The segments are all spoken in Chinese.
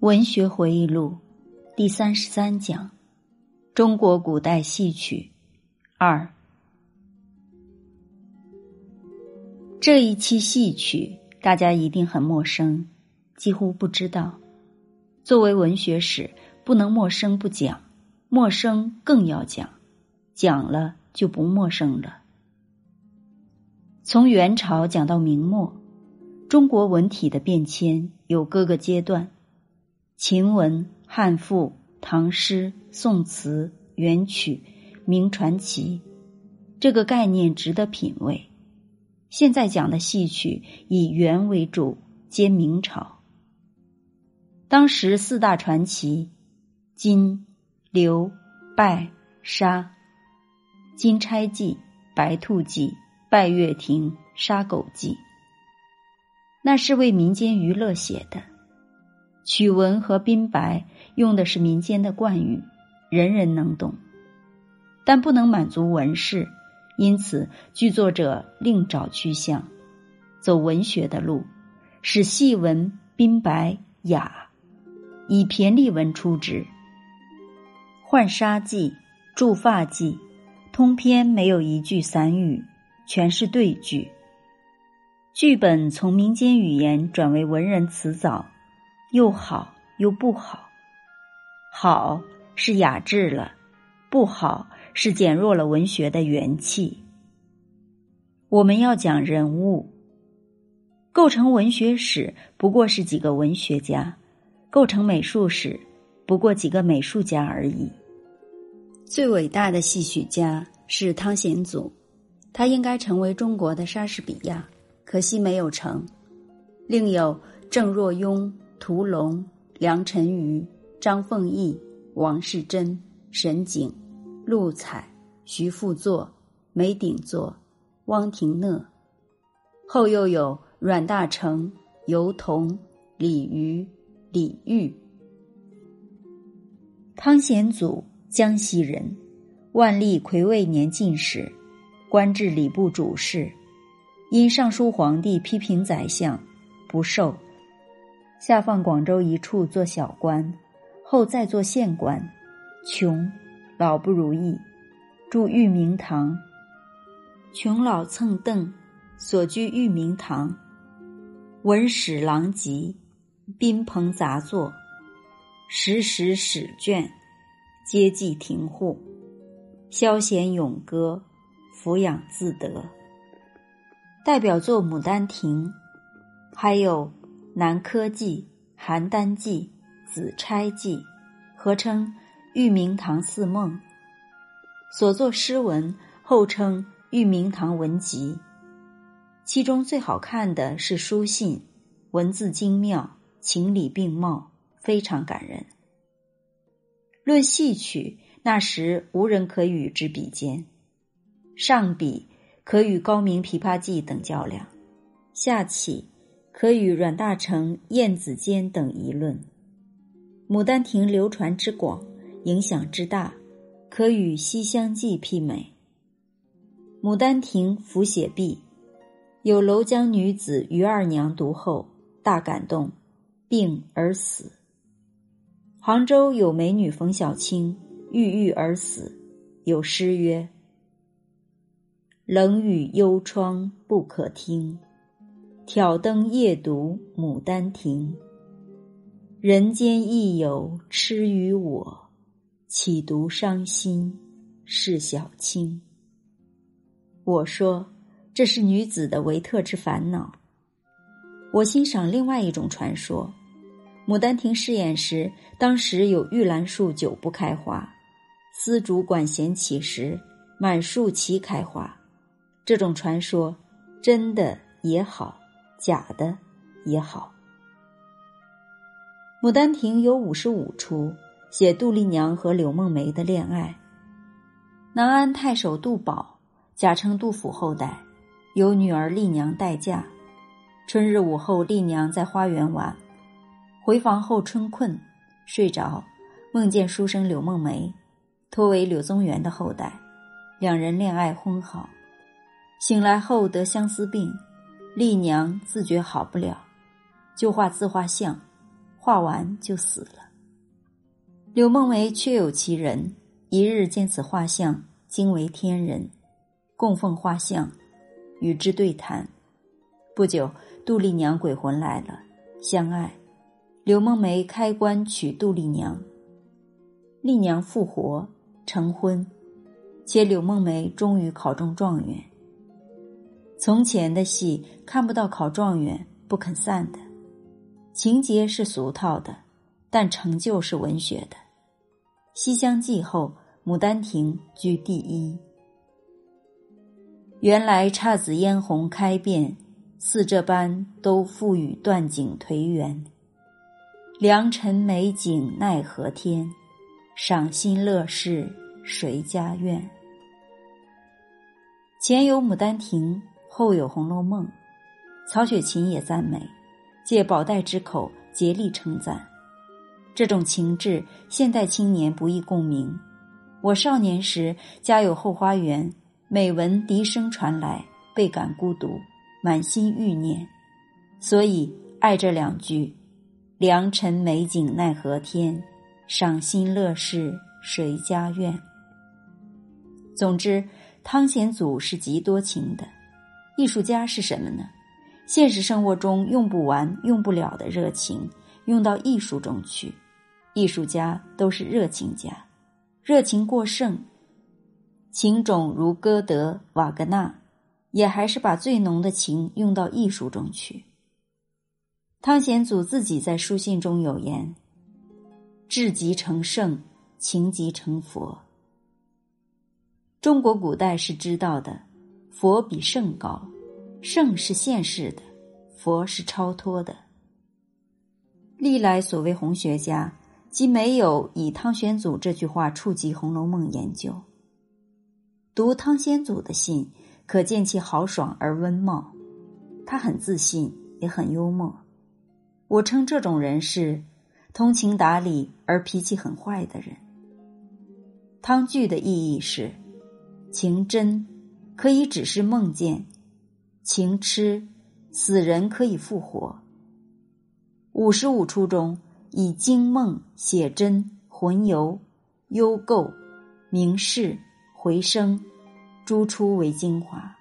文学回忆录第三十三讲：中国古代戏曲二。这一期戏曲大家一定很陌生，几乎不知道。作为文学史，不能陌生不讲，陌生更要讲，讲了就不陌生了。从元朝讲到明末，中国文体的变迁有各个阶段。秦文、汉赋、唐诗、宋词、元曲、明传奇，这个概念值得品味。现在讲的戏曲以元为主，皆明朝。当时四大传奇：金、刘、拜、沙。金钗记、白兔记、拜月亭、杀狗记，那是为民间娱乐写的。曲文和宾白用的是民间的惯语，人人能懂，但不能满足文士，因此剧作者另找去向，走文学的路，使戏文宾白雅，以骈俪文出之。《浣纱记》《祝发记》，通篇没有一句散语，全是对句。剧本从民间语言转为文人词藻。又好又不好，好是雅致了，不好是减弱了文学的元气。我们要讲人物，构成文学史不过是几个文学家，构成美术史不过几个美术家而已。最伟大的戏曲家是汤显祖，他应该成为中国的莎士比亚，可惜没有成。另有郑若庸。屠龙、梁辰瑜、张凤义、王世贞、沈景、陆彩、徐复作、梅鼎作、汪廷讷，后又有阮大铖、尤彤、李渔、李煜。汤显祖，江西人，万历癸未年进士，官至礼部主事，因上书皇帝批评宰相，不受。下放广州一处做小官，后再做县官，穷，老不如意，住玉明堂。穷老蹭凳，所居玉明堂，文史狼藉，宾朋杂作，时时史卷，皆记庭户，消闲咏歌，抚养自得。代表作《牡丹亭》，还有。南柯记、邯郸记、紫钗记，合称《玉明堂四梦》。所作诗文后称《玉明堂文集》，其中最好看的是书信，文字精妙，情理并茂，非常感人。论戏曲，那时无人可与之比肩。上比可与高明《琵琶记》等较量，下起。可与阮大铖、晏子坚等议论，《牡丹亭》流传之广，影响之大，可与《西厢记》媲美。《牡丹亭》浮写毕，有楼江女子于二娘读后大感动，病而死。杭州有美女冯小青郁郁而死，有诗曰：“冷雨幽窗不可听。”挑灯夜读《牡丹亭》，人间亦有痴于我，岂独伤心是小卿？我说这是女子的维特之烦恼。我欣赏另外一种传说：《牡丹亭》试演时，当时有玉兰树久不开花，丝竹管弦起时，满树齐开花。这种传说真的也好。假的也好，《牡丹亭》有五十五出，写杜丽娘和柳梦梅的恋爱。南安太守杜宝，假称杜甫后代，由女儿丽娘待嫁。春日午后，丽娘在花园玩，回房后春困，睡着，梦见书生柳梦梅，托为柳宗元的后代，两人恋爱婚好，醒来后得相思病。丽娘自觉好不了，就画自画像，画完就死了。柳梦梅确有其人，一日见此画像，惊为天人，供奉画像，与之对谈。不久，杜丽娘鬼魂来了，相爱。柳梦梅开棺娶杜丽娘，丽娘复活成婚，且柳梦梅终于考中状元。从前的戏看不到考状元不肯散的，情节是俗套的，但成就是文学的。《西厢记》后，《牡丹亭》居第一。原来姹紫嫣红开遍，似这般都付与断井颓垣。良辰美景奈何天，赏心乐事谁家院？前有《牡丹亭》，后有《红楼梦》，曹雪芹也赞美，借宝黛之口竭力称赞。这种情致，现代青年不易共鸣。我少年时家有后花园，每闻笛声传来，倍感孤独，满心欲念，所以爱这两句。良辰美景奈何天，赏心乐事谁家院？总之，汤显祖是极多情的。艺术家是什么呢？现实生活中用不完、用不了的热情，用到艺术中去。艺术家都是热情家，热情过剩，情种如歌德、瓦格纳，也还是把最浓的情用到艺术中去。汤显祖自己在书信中有言：“志极成圣，情极成佛。”中国古代是知道的，佛比圣高，圣是现世的，佛是超脱的。历来所谓红学家，即没有以汤显祖这句话触及《红楼梦》研究。读汤显祖的信，可见其豪爽而温茂，他很自信，也很幽默。我称这种人是通情达理而脾气很坏的人。汤句的意义是：情真可以只是梦见，情痴死人可以复活。五十五出中以惊梦、写真、魂游、幽构、明示、回声诸出为精华。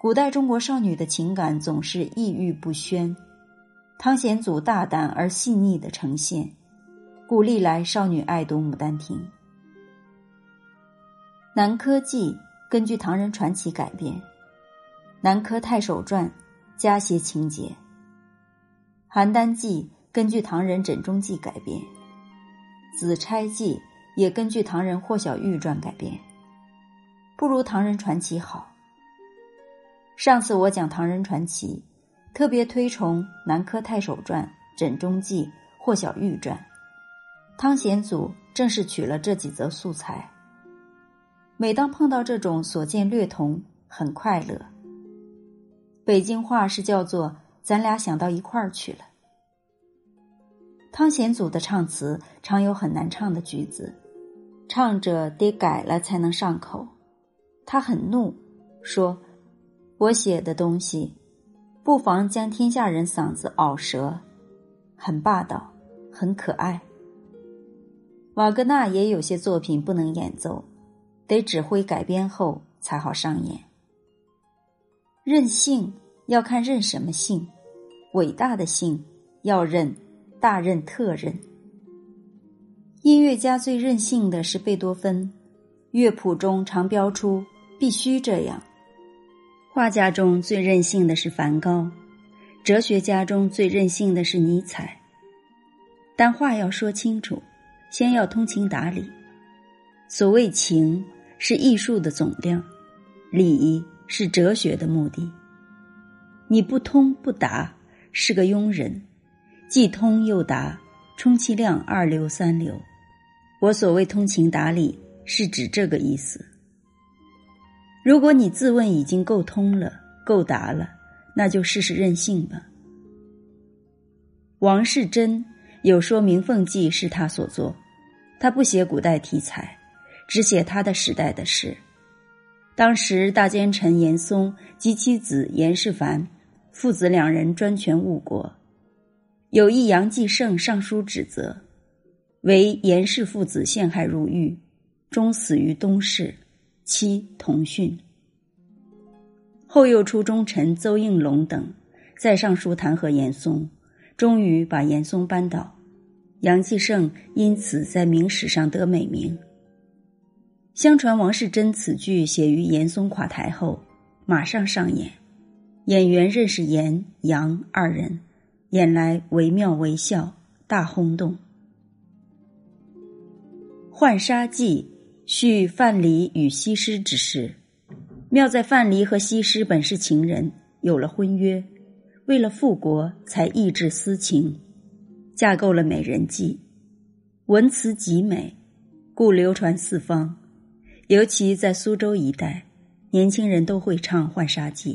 古代中国少女的情感总是抑郁不宣。汤显祖大胆而细腻的呈现，故历来少女爱读《牡丹亭》。《南柯记》根据唐人传奇改编，《南柯太守传》加些情节，《邯郸记》根据唐人枕中记改编，《紫钗记》也根据唐人霍小玉传改编，不如唐人传奇好。上次我讲唐人传奇。特别推崇《南柯太守传》《枕中记》《霍小玉传》，汤显祖正是取了这几则素材。每当碰到这种所见略同，很快乐。北京话是叫做“咱俩想到一块儿去了”。汤显祖的唱词常有很难唱的句子，唱着得改了才能上口。他很怒，说：“我写的东西。”不妨将天下人嗓子拗折，很霸道，很可爱。瓦格纳也有些作品不能演奏，得指挥改编后才好上演。任性要看任什么性，伟大的性要任，大任特任。音乐家最任性的是贝多芬，乐谱中常标出必须这样。画家中最任性的是梵高，哲学家中最任性的是尼采。但话要说清楚，先要通情达理。所谓情，是艺术的总量；理是哲学的目的。你不通不达，是个庸人；既通又达，充其量二流三流。我所谓通情达理，是指这个意思。如果你自问已经够通了、够达了，那就试试任性吧。王世贞有说《明凤记》是他所作，他不写古代题材，只写他的时代的事。当时大奸臣严嵩及其子严世蕃父子两人专权误国，有一杨继盛上书指责，为严氏父子陷害入狱，终死于东市，妻同训。后又出忠臣邹应龙等，再上书弹劾严嵩，终于把严嵩扳倒。杨继盛因此在明史上得美名。相传王世贞此剧写于严嵩垮台后，马上上演，演员认识严、杨二人，演来惟妙惟肖，大轰动。《浣纱记》叙范蠡与西施之事，妙在范蠡和西施本是情人，有了婚约，为了复国才抑制私情，架构了美人计，文辞极美，故流传四方。尤其在苏州一带，年轻人都会唱《浣纱记》。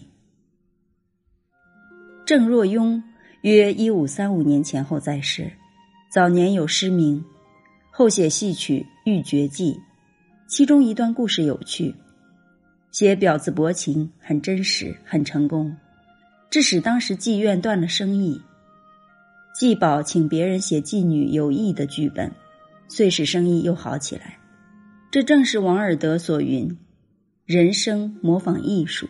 郑若雍约一五三五年前后在世，早年有诗名，后写戏曲《玉绝记》，其中一段故事有趣，写婊子薄情，很真实，很成功，致使当时妓院断了生意。季宝请别人写妓女有意的剧本，遂使生意又好起来。这正是王尔德所云：“人生模仿艺术。”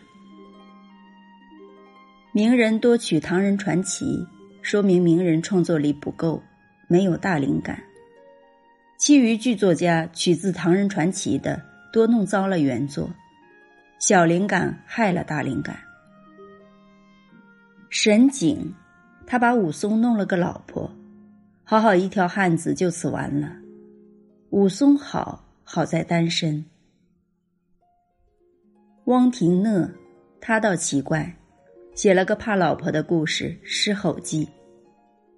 名人多取唐人传奇，说明名人创作力不够，没有大灵感。其余剧作家取自唐人传奇的，多弄糟了原作，小灵感害了大灵感。沈景，他把武松弄了个老婆，好好一条汉子就此完了。武松好。好在单身。汪廷讷，他倒奇怪，写了个怕老婆的故事《狮吼记》，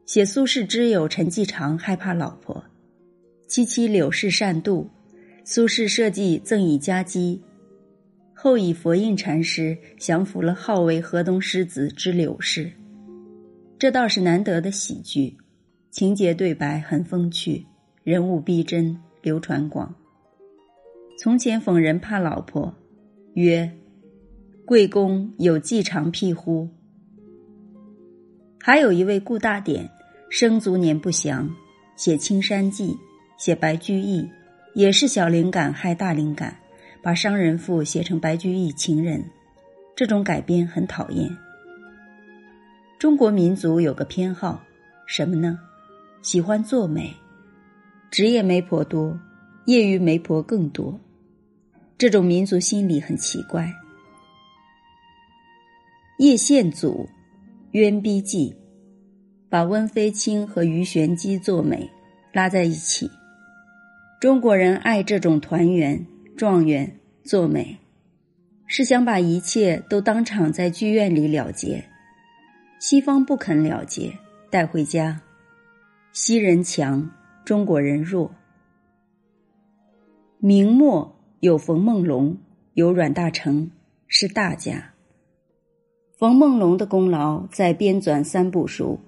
写苏轼之友陈继常害怕老婆，其妻柳氏善妒，苏轼设计赠以佳姬，后以佛印禅师降服了号为河东狮子之柳氏，这倒是难得的喜剧，情节对白很风趣，人物逼真，流传广。从前讽人怕老婆，曰：“贵公有计长辟乎？”还有一位顾大典，生卒年不详，写《青山记》，写白居易，也是小灵感害大灵感，把商人妇写成白居易情人，这种改编很讨厌。中国民族有个偏好，什么呢？喜欢做媒，职业媒婆多，业余媒婆更多。这种民族心理很奇怪。叶宪祖《冤逼记》，把温飞卿和鱼玄机做美拉在一起。中国人爱这种团圆状元做美，是想把一切都当场在剧院里了结。西方不肯了结，带回家。西人强，中国人弱。明末。有冯梦龙，有阮大铖，是大家。冯梦龙的功劳在编纂三部书，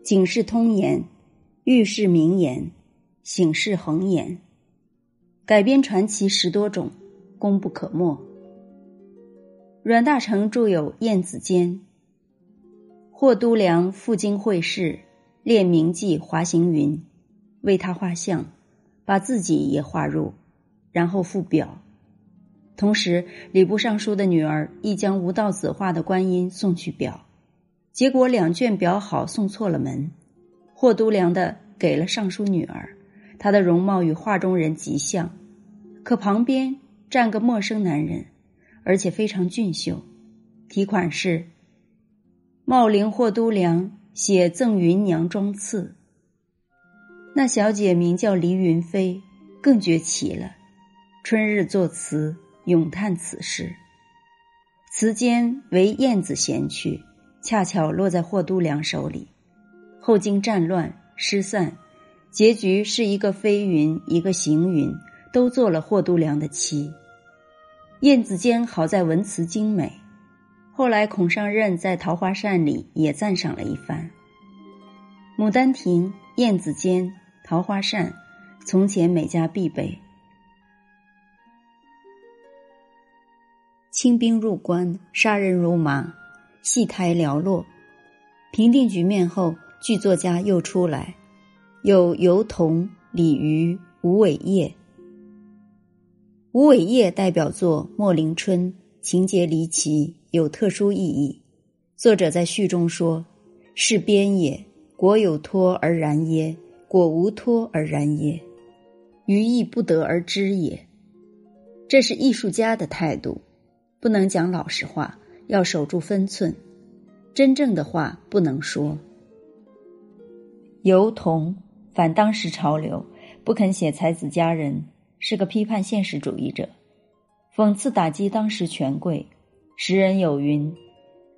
《警世通言》《御世名言》《醒世恒言》，改编传奇十多种，功不可没。阮大铖著有《晏子坚》，霍都良赴京会试，练名妓华行云，为他画像，把自己也画入。然后附表，同时礼部尚书的女儿亦将吴道子画的观音送去表，结果两卷表好送错了门，霍都良的给了尚书女儿，她的容貌与画中人极像，可旁边站个陌生男人，而且非常俊秀，题款是“茂陵霍都良写赠芸娘装次”，那小姐名叫黎云飞，更绝奇了。春日作词，咏叹此事。词间为燕子衔去，恰巧落在霍都良手里。后经战乱失散，结局是一个飞云，一个行云，都做了霍都良的妻。燕子坚好在文辞精美，后来孔尚任在《桃花扇》里也赞赏了一番。《牡丹亭》《燕子间》《桃花扇》，从前每家必备。清兵入关，杀人如麻，戏台寥落。平定局面后，剧作家又出来，有尤童、李渔、吴伟业。吴伟业代表作《莫林春》，情节离奇，有特殊意义。作者在序中说：“是边也，果有托而然耶？果无托而然耶？余亦不得而知也。”这是艺术家的态度，不能讲老实话，要守住分寸。真正的话不能说。尤同反当时潮流，不肯写才子佳人，是个批判现实主义者，讽刺打击当时权贵。时人有云。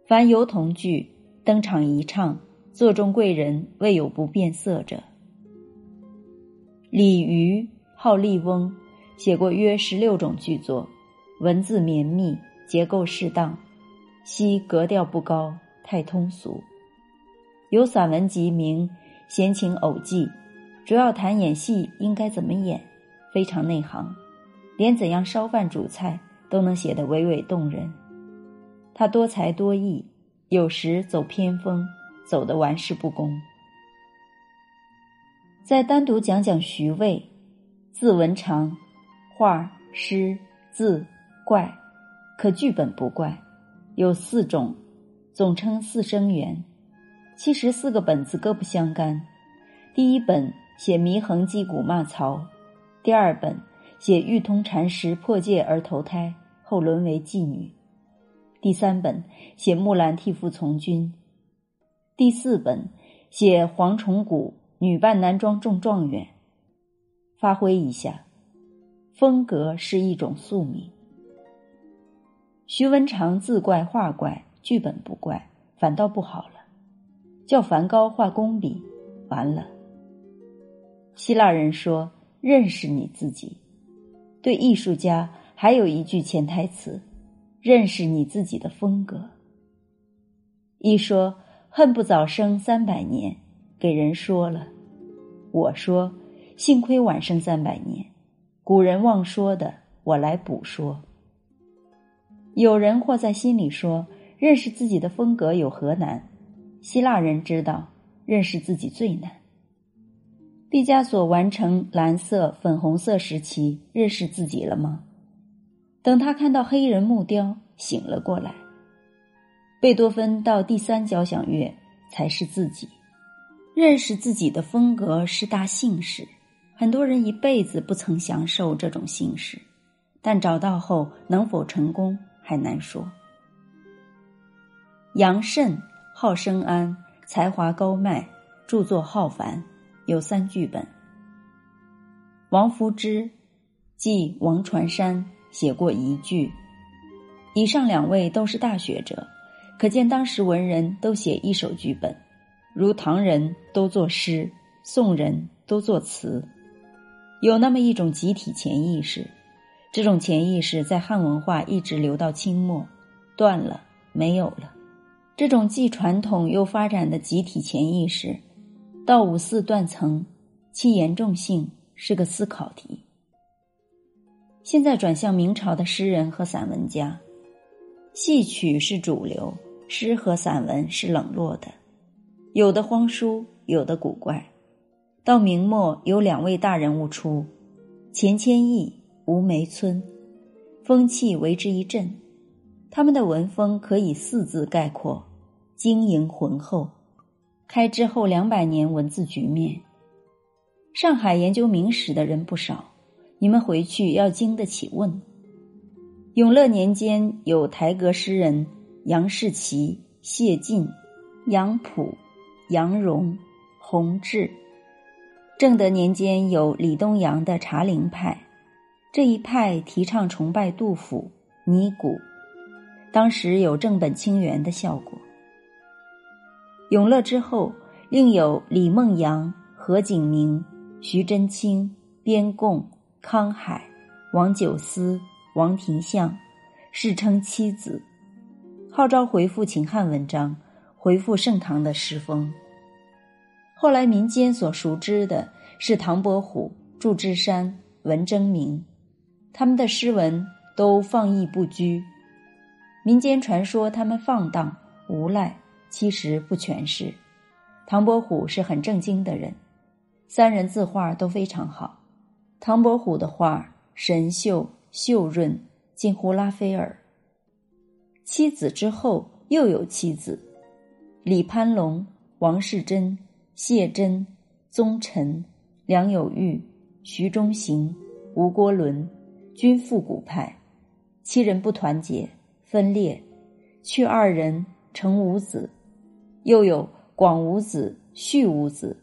凡尤童剧登场一唱，座中贵人未有不变色者。李渔号笠翁，写过约十六种剧作，文字绵密，结构适当，惜格调不高，太通俗。有散文集名《闲情偶记》，主要谈演戏应该怎么演，非常内行，连怎样烧饭煮菜都能写得娓娓动人。他多才多艺，有时走偏锋，走得玩世不恭。再单独讲讲徐渭，字文长，画、诗、字怪，可剧本不怪，有四种，总称四生缘。其实四个本子各不相干。第一本写祢衡击鼓骂曹，第二本写玉通禅师破戒而投胎，后沦为妓女。第三本写木兰替父从军，第四本写蝗虫谷女扮男装中状元。发挥一下，风格是一种宿命。徐文长字怪画怪，剧本不怪，反倒不好了。叫梵高画工笔，完了。希腊人说：“认识你自己。”对艺术家还有一句潜台词。认识你自己的风格。一说恨不早生三百年，给人说了；我说幸亏晚生三百年，古人忘说的，我来补说。有人或在心里说，认识自己的风格有何难？希腊人知道，认识自己最难。毕加索完成蓝色、粉红色时期，认识自己了吗？等他看到黑人木雕，醒了过来。贝多芬到第三交响乐才是自己，认识自己的风格是大幸事。很多人一辈子不曾享受这种幸事，但找到后能否成功还难说。杨慎号生安，才华高迈，著作浩繁，有三剧本。王夫之，即王传山。写过一句，以上两位都是大学者，可见当时文人都写一首剧本，如唐人都作诗，宋人都作词，有那么一种集体潜意识。这种潜意识在汉文化一直流到清末，断了，没有了。这种既传统又发展的集体潜意识，到五四断层，其严重性是个思考题。现在转向明朝的诗人和散文家，戏曲是主流，诗和散文是冷落的，有的荒疏，有的古怪。到明末有两位大人物出，钱谦益、吴梅村，风气为之一振。他们的文风可以四字概括：经营浑厚。开之后两百年文字局面，上海研究明史的人不少。你们回去要经得起问。永乐年间有台阁诗人杨士奇、谢晋、杨溥、杨荣、弘治。正德年间有李东阳的茶陵派，这一派提倡崇拜杜甫、尼古，当时有正本清源的效果。永乐之后，另有李梦阳、何景明、徐祯卿、边贡。康海、王九思、王廷相，世称七子，号召回复秦汉文章，回复盛唐的诗风。后来民间所熟知的是唐伯虎、祝枝山、文征明，他们的诗文都放逸不拘。民间传说他们放荡无赖，其实不全是。唐伯虎是很正经的人，三人字画都非常好。唐伯虎的画神秀秀润，近乎拉斐尔。妻子之后又有妻子，李攀龙、王世贞、谢真、宗臣、梁有玉、徐中行、吴国伦，均复古派。七人不团结，分裂，去二人成五子，又有广五子、续五子，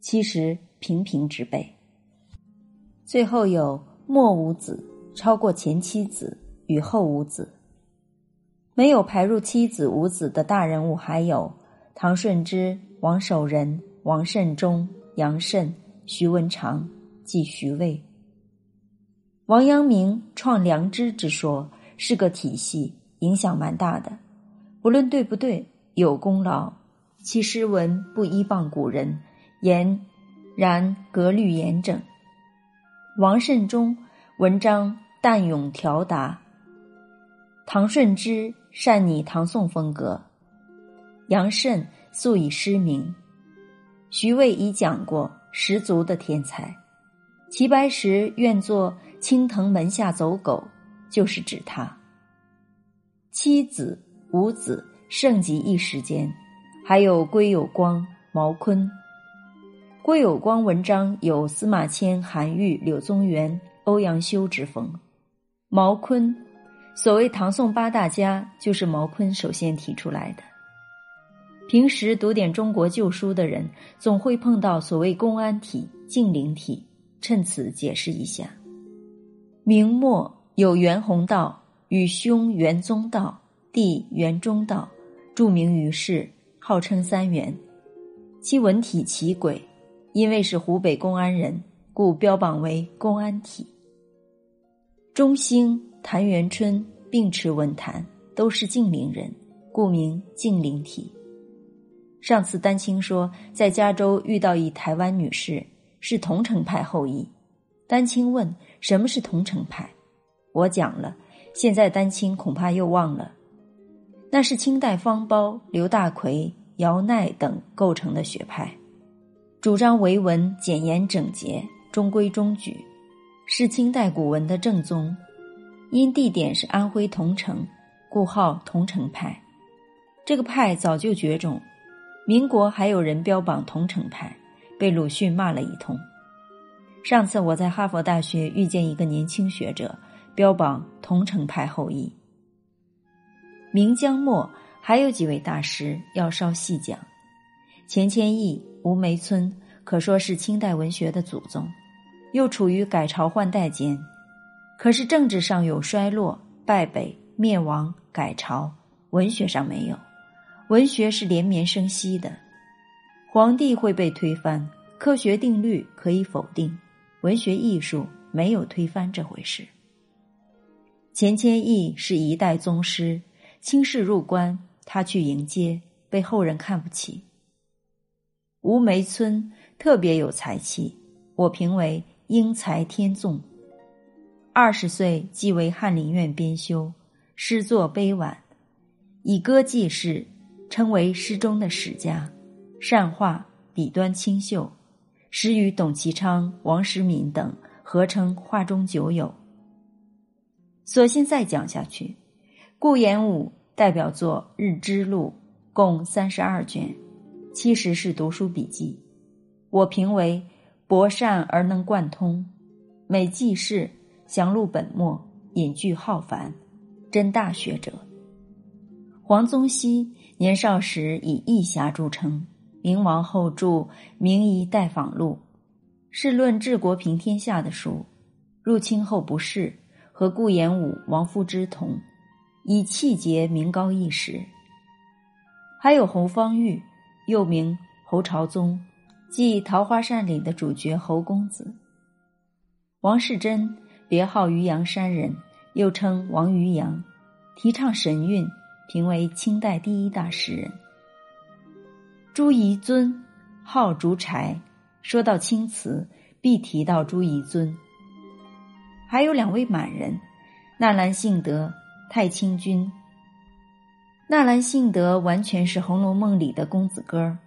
其实平平之辈。最后有末五子，超过前七子与后五子。没有排入七子五子的大人物，还有唐顺之、王守仁、王慎中、杨慎、徐文长即徐渭。王阳明创良知之说是个体系，影响蛮大的。不论对不对，有功劳。其诗文不依傍古人，言然格律严整。王慎中文章淡咏调达，唐顺之善拟唐宋风格，杨慎素以诗名。徐渭已讲过，十足的天才。齐白石愿做。青藤门下走狗，就是指他。七子五子盛极一时间，还有归有光、毛坤。归有光文章有司马迁、韩愈、柳宗元、欧阳修之风。毛坤，所谓唐宋八大家，就是毛坤首先提出来的。平时读点中国旧书的人，总会碰到所谓公安体、敬陵体，趁此解释一下。明末有袁宏道与兄袁宗道、弟袁中道，著名于世，号称三元。其文体奇诡，因为是湖北公安人，故标榜为公安体。中兴、谭元春并持文坛，都是晋陵人，故名晋陵体。上次丹青说，在加州遇到一台湾女士，是桐城派后裔。丹青问：“什么是桐城派？”我讲了，现在丹青恐怕又忘了。那是清代方苞、刘大奎、姚鼐等构成的学派，主张为文简言整洁、中规中矩，是清代古文的正宗。因地点是安徽桐城，故号桐城派。这个派早就绝种，民国还有人标榜桐城派，被鲁迅骂了一通。上次我在哈佛大学遇见一个年轻学者，标榜桐城派后裔。明江末还有几位大师要稍细讲，钱谦益、吴梅村可说是清代文学的祖宗，又处于改朝换代间，可是政治上有衰落、败北、灭亡、改朝，文学上没有，文学是连绵生息的。皇帝会被推翻，科学定律可以否定。文学艺术没有推翻这回事。钱谦益是一代宗师，清室入关，他去迎接，被后人看不起。吴梅村特别有才气，我评为英才天纵。二十岁即为翰林院编修，诗作悲婉，以歌记事，称为诗中的史家，善画，笔端清秀。时与董其昌、王时敏等合称画中九友。索性再讲下去，顾炎武代表作《日之录》共三十二卷，七十是读书笔记。我评为博善而能贯通，每记事详录本末，隐句浩繁，真大学者。黄宗羲年少时以义侠著称。明王后著《明夷待访录》，是论治国平天下的书。入清后不仕，和顾炎武、王夫之同，以气节名高一时。还有侯方域，又名侯朝宗，即《桃花扇》里的主角侯公子。王世贞，别号渔阳山人，又称王渔阳，提倡神韵，评为清代第一大诗人。朱彝尊，号竹柴。说到青词，必提到朱彝尊。还有两位满人，纳兰性德、太清君。纳兰性德完全是《红楼梦》里的公子哥儿，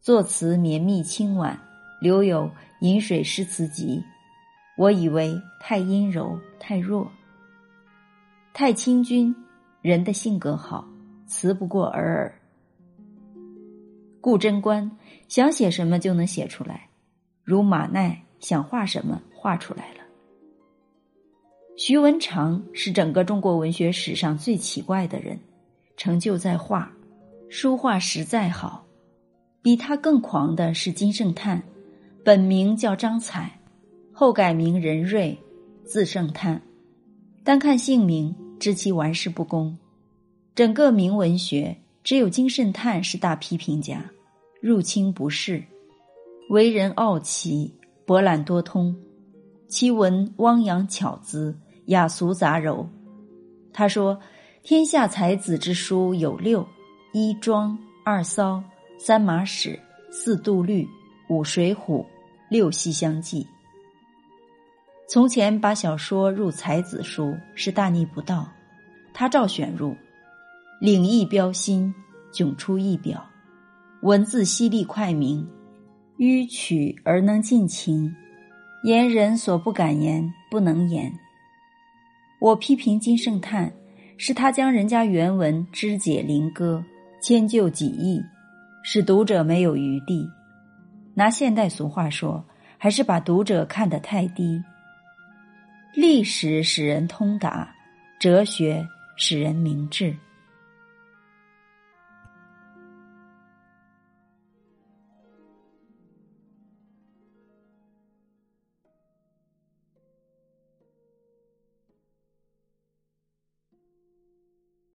作词绵密清婉，留有《饮水诗词集》。我以为太阴柔太弱，太清君人的性格好，词不过尔尔。顾贞观想写什么就能写出来，如马奈想画什么画出来了。徐文长是整个中国文学史上最奇怪的人，成就在画，书画实在好。比他更狂的是金圣叹，本名叫张彩，后改名任瑞，字圣叹。单看姓名，知其玩世不恭。整个明文学，只有金圣叹是大批评家，入侵不是，为人傲奇，博览多通。其文汪洋巧姿。雅俗杂糅，他说：“天下才子之书有六：一庄，二骚，三马史，四杜律，五水浒，六西厢记。”从前把小说入才子书是大逆不道，他照选入，领异标新，迥出一表，文字犀利快明，迂曲而能尽情，言人所不敢言，不能言。我批评金圣叹，是他将人家原文肢解灵歌，迁就己意，使读者没有余地。拿现代俗话说，还是把读者看得太低。历史使人通达，哲学使人明智。